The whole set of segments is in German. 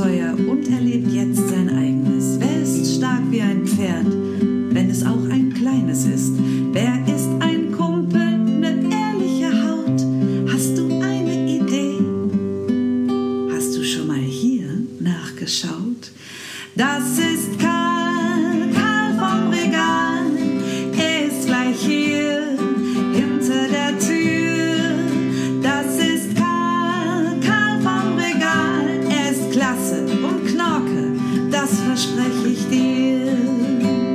Abenteuer und erlebt jetzt das verspreche ich dir.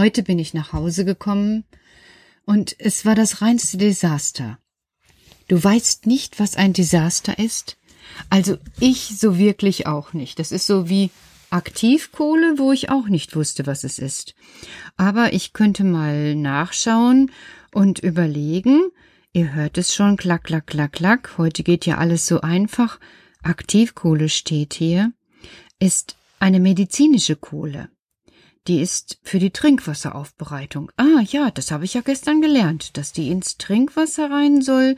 Heute bin ich nach Hause gekommen und es war das reinste Desaster. Du weißt nicht, was ein Desaster ist? Also ich so wirklich auch nicht. Das ist so wie Aktivkohle, wo ich auch nicht wusste, was es ist. Aber ich könnte mal nachschauen und überlegen. Ihr hört es schon, klack, klack, klack, klack. Heute geht ja alles so einfach. Aktivkohle steht hier, ist eine medizinische Kohle. Die ist für die Trinkwasseraufbereitung. Ah ja, das habe ich ja gestern gelernt, dass die ins Trinkwasser rein soll.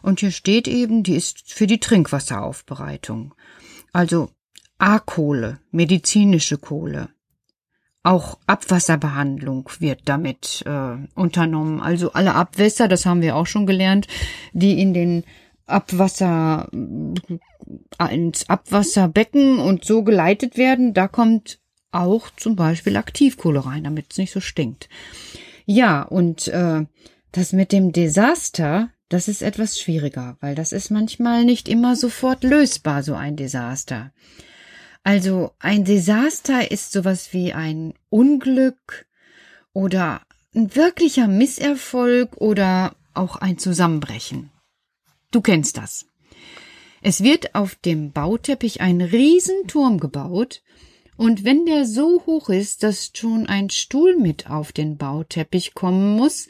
Und hier steht eben, die ist für die Trinkwasseraufbereitung. Also A-Kohle, medizinische Kohle. Auch Abwasserbehandlung wird damit äh, unternommen. Also alle Abwässer, das haben wir auch schon gelernt, die in den Abwasser äh, ins Abwasserbecken und so geleitet werden, da kommt auch zum Beispiel Aktivkohle rein, damit es nicht so stinkt. Ja, und äh, das mit dem Desaster, das ist etwas schwieriger, weil das ist manchmal nicht immer sofort lösbar, so ein Desaster. Also ein Desaster ist sowas wie ein Unglück oder ein wirklicher Misserfolg oder auch ein Zusammenbrechen. Du kennst das. Es wird auf dem Bauteppich ein Riesenturm gebaut, und wenn der so hoch ist, dass schon ein Stuhl mit auf den Bauteppich kommen muss,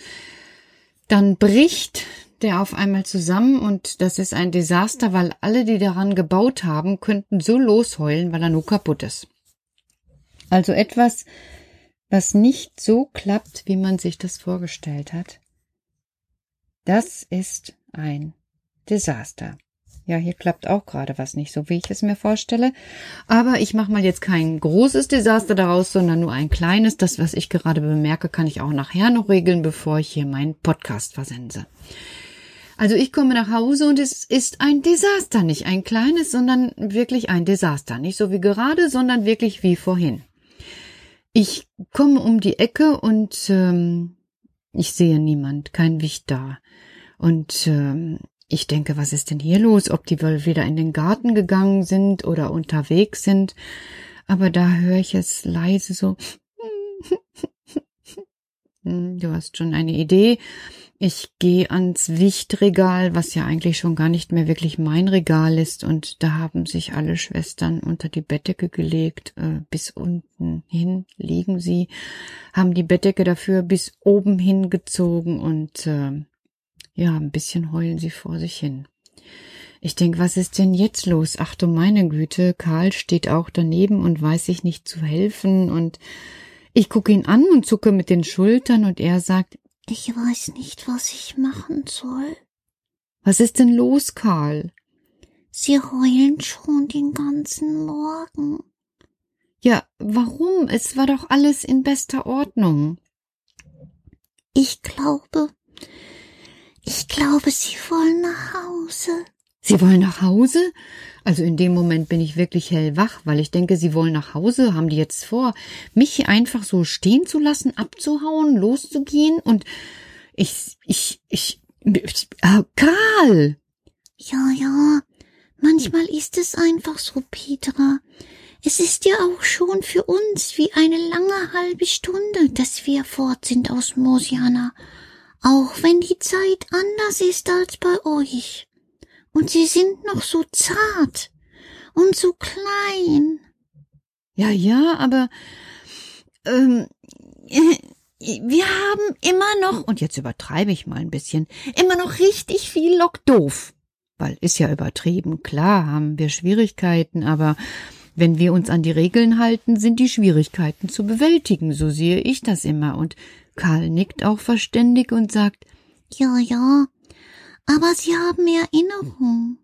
dann bricht der auf einmal zusammen und das ist ein Desaster, weil alle, die daran gebaut haben, könnten so losheulen, weil er nur kaputt ist. Also etwas, was nicht so klappt, wie man sich das vorgestellt hat. Das ist ein Desaster. Ja, hier klappt auch gerade was nicht so, wie ich es mir vorstelle. Aber ich mache mal jetzt kein großes Desaster daraus, sondern nur ein kleines. Das, was ich gerade bemerke, kann ich auch nachher noch regeln, bevor ich hier meinen Podcast versense. Also ich komme nach Hause und es ist ein Desaster, nicht ein kleines, sondern wirklich ein Desaster. Nicht so wie gerade, sondern wirklich wie vorhin. Ich komme um die Ecke und ähm, ich sehe niemand, kein Wicht da. Und ähm, ich denke, was ist denn hier los? Ob die wohl wieder in den Garten gegangen sind oder unterwegs sind. Aber da höre ich es leise so. Hm, du hast schon eine Idee. Ich gehe ans Wichtregal, was ja eigentlich schon gar nicht mehr wirklich mein Regal ist, und da haben sich alle Schwestern unter die Bettdecke gelegt, äh, bis unten hin liegen sie, haben die Bettdecke dafür bis oben hingezogen und äh, ja, ein bisschen heulen sie vor sich hin. Ich denk, was ist denn jetzt los? Ach du meine Güte, Karl steht auch daneben und weiß sich nicht zu helfen und ich gucke ihn an und zucke mit den Schultern und er sagt, ich weiß nicht, was ich machen soll. Was ist denn los, Karl? Sie heulen schon den ganzen Morgen. Ja, warum? Es war doch alles in bester Ordnung. Ich glaube, ich glaube, Sie wollen nach Hause. Sie wollen nach Hause? Also in dem Moment bin ich wirklich hellwach, weil ich denke, Sie wollen nach Hause. Haben die jetzt vor, mich hier einfach so stehen zu lassen, abzuhauen, loszugehen? Und ich, ich, ich, ich äh, Karl! Ja, ja. Manchmal ist es einfach so, Petra. Es ist ja auch schon für uns wie eine lange halbe Stunde, dass wir fort sind aus Mosiana auch wenn die Zeit anders ist als bei euch. Und sie sind noch so zart und so klein. Ja, ja, aber ähm, wir haben immer noch, und jetzt übertreibe ich mal ein bisschen, immer noch richtig viel Lock doof. Weil ist ja übertrieben, klar haben wir Schwierigkeiten, aber wenn wir uns an die Regeln halten, sind die Schwierigkeiten zu bewältigen, so sehe ich das immer. Und Karl nickt auch verständig und sagt Ja, ja, aber Sie haben Erinnerung.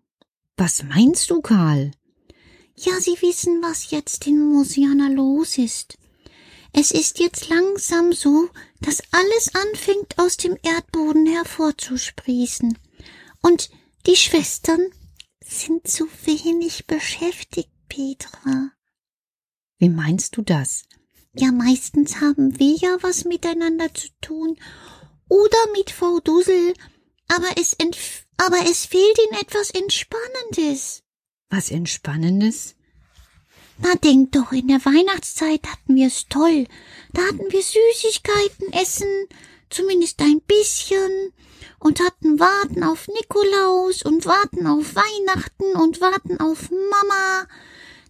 Was meinst du, Karl? Ja, Sie wissen, was jetzt in Mosiana los ist. Es ist jetzt langsam so, dass alles anfängt aus dem Erdboden hervorzusprießen. Und die Schwestern sind zu wenig beschäftigt, Petra. Wie meinst du das? Ja, meistens haben wir ja was miteinander zu tun. Oder mit Frau Dussel. Aber es, entf aber es fehlt ihnen etwas Entspannendes. Was Entspannendes? Na, denk doch, in der Weihnachtszeit hatten wir es toll. Da hatten wir Süßigkeiten essen, zumindest ein bisschen, und hatten Warten auf Nikolaus und Warten auf Weihnachten und Warten auf Mama.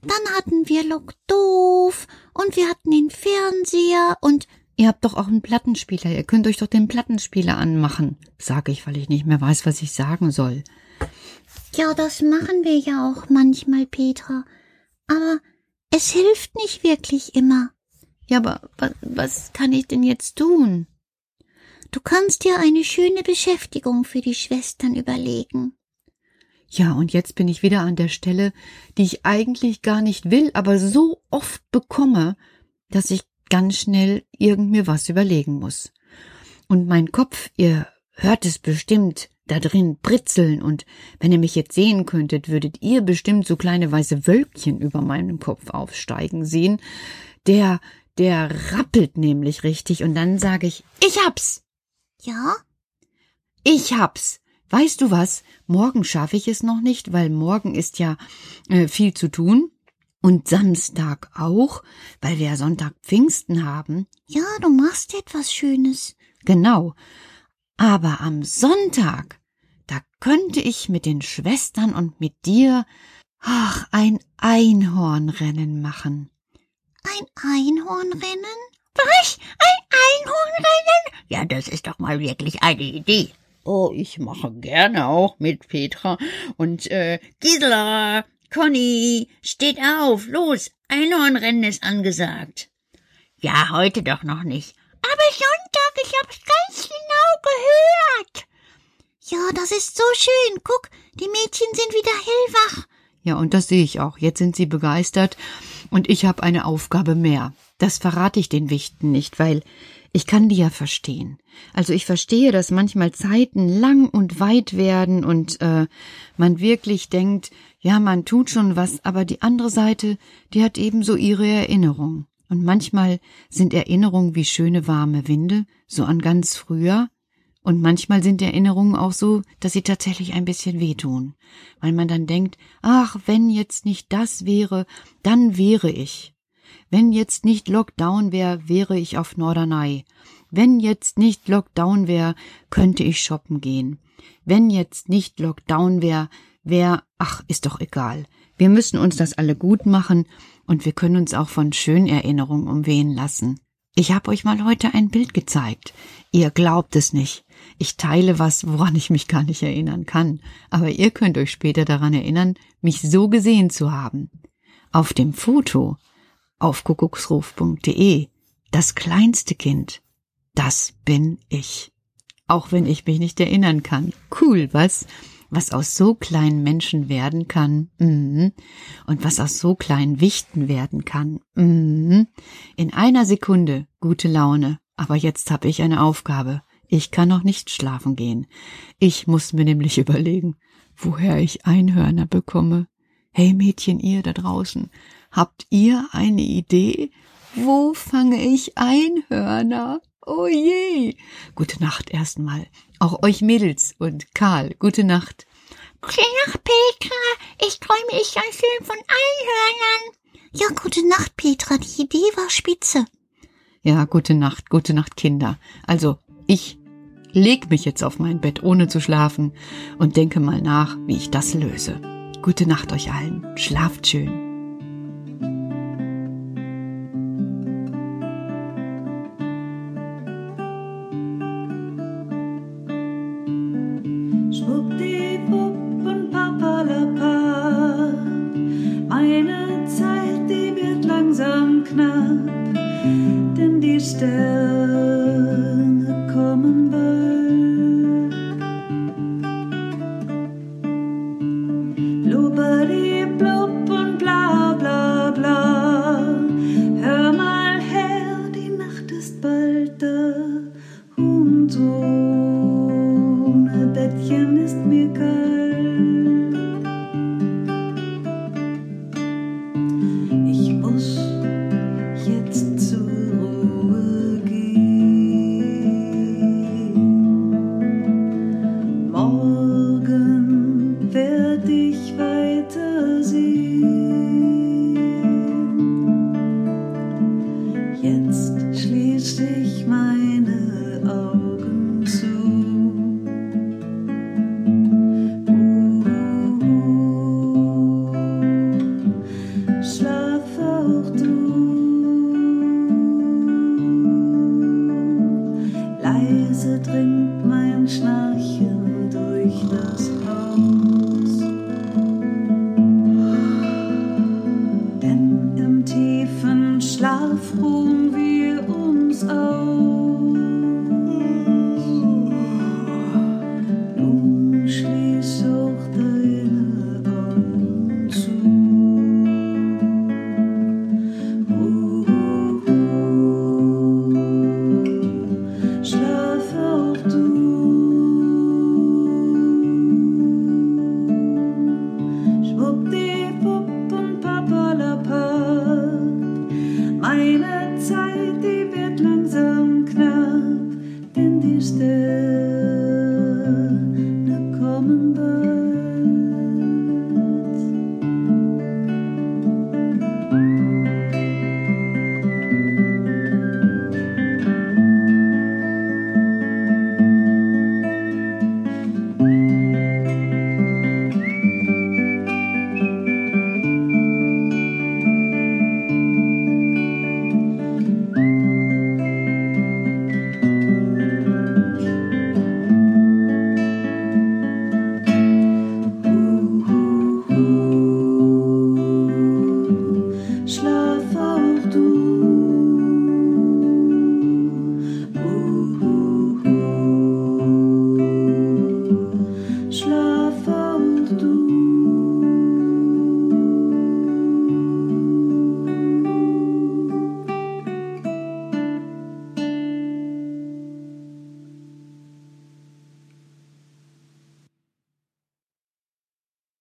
Dann hatten wir Lock doof und wir hatten den Fernseher und Ihr habt doch auch einen Plattenspieler, ihr könnt euch doch den Plattenspieler anmachen, sage ich, weil ich nicht mehr weiß, was ich sagen soll. Ja, das machen wir ja auch manchmal, Petra. Aber es hilft nicht wirklich immer. Ja, aber was, was kann ich denn jetzt tun? Du kannst dir eine schöne Beschäftigung für die Schwestern überlegen. Ja, und jetzt bin ich wieder an der Stelle, die ich eigentlich gar nicht will, aber so oft bekomme, dass ich ganz schnell irgend mir was überlegen muss. Und mein Kopf, ihr hört es bestimmt, da drin britzeln, und wenn ihr mich jetzt sehen könntet, würdet ihr bestimmt so kleine weiße Wölkchen über meinem Kopf aufsteigen sehen. Der, der rappelt nämlich richtig, und dann sage ich, ich hab's. Ja? Ich hab's. Weißt du was? Morgen schaffe ich es noch nicht, weil morgen ist ja äh, viel zu tun. Und Samstag auch, weil wir ja Sonntag Pfingsten haben. Ja, du machst etwas Schönes. Genau. Aber am Sonntag, da könnte ich mit den Schwestern und mit dir, ach, ein Einhornrennen machen. Ein Einhornrennen? Was? Ein Einhornrennen? Ja, das ist doch mal wirklich eine Idee. Oh, ich mache gerne auch mit Petra. Und äh, Gisela, Conny, steht auf, los, Einhornrennen ist angesagt. Ja, heute doch noch nicht. Aber Sonntag, ich hab's ganz genau gehört. Ja, das ist so schön. Guck, die Mädchen sind wieder hellwach. Ja, und das sehe ich auch. Jetzt sind sie begeistert und ich habe eine Aufgabe mehr. Das verrate ich den Wichten nicht, weil ich kann die ja verstehen. Also ich verstehe, dass manchmal Zeiten lang und weit werden und äh, man wirklich denkt, ja, man tut schon was, aber die andere Seite, die hat ebenso ihre Erinnerung. Und manchmal sind Erinnerungen wie schöne warme Winde, so an ganz früher, und manchmal sind Erinnerungen auch so, dass sie tatsächlich ein bisschen wehtun, weil man dann denkt, ach, wenn jetzt nicht das wäre, dann wäre ich. Wenn jetzt nicht Lockdown wäre, wäre ich auf Norderney. Wenn jetzt nicht Lockdown wäre, könnte ich shoppen gehen. Wenn jetzt nicht Lockdown wäre, wäre, ach, ist doch egal. Wir müssen uns das alle gut machen und wir können uns auch von schönen Erinnerungen umwehen lassen. Ich habe euch mal heute ein Bild gezeigt. Ihr glaubt es nicht. Ich teile was, woran ich mich gar nicht erinnern kann, aber ihr könnt euch später daran erinnern, mich so gesehen zu haben. Auf dem Foto auf kuckucksruf.de das kleinste Kind, das bin ich. Auch wenn ich mich nicht erinnern kann. Cool, was? Was aus so kleinen Menschen werden kann. Mhm. Und was aus so kleinen Wichten werden kann. Mhm. In einer Sekunde gute Laune. Aber jetzt habe ich eine Aufgabe. Ich kann noch nicht schlafen gehen. Ich muss mir nämlich überlegen, woher ich Einhörner bekomme. Hey Mädchen, ihr da draußen, Habt ihr eine Idee? Wo fange ich Einhörner? Oh je. Gute Nacht erstmal. Auch euch Mädels und Karl, gute Nacht. Gute Nacht, Petra. Ich träume ich ganz schön von Einhörnern. Ja, gute Nacht, Petra. Die Idee war spitze. Ja, gute Nacht, gute Nacht, Kinder. Also, ich leg mich jetzt auf mein Bett, ohne zu schlafen, und denke mal nach, wie ich das löse. Gute Nacht euch allen. Schlaft schön. Leise dringt mein Schnarchen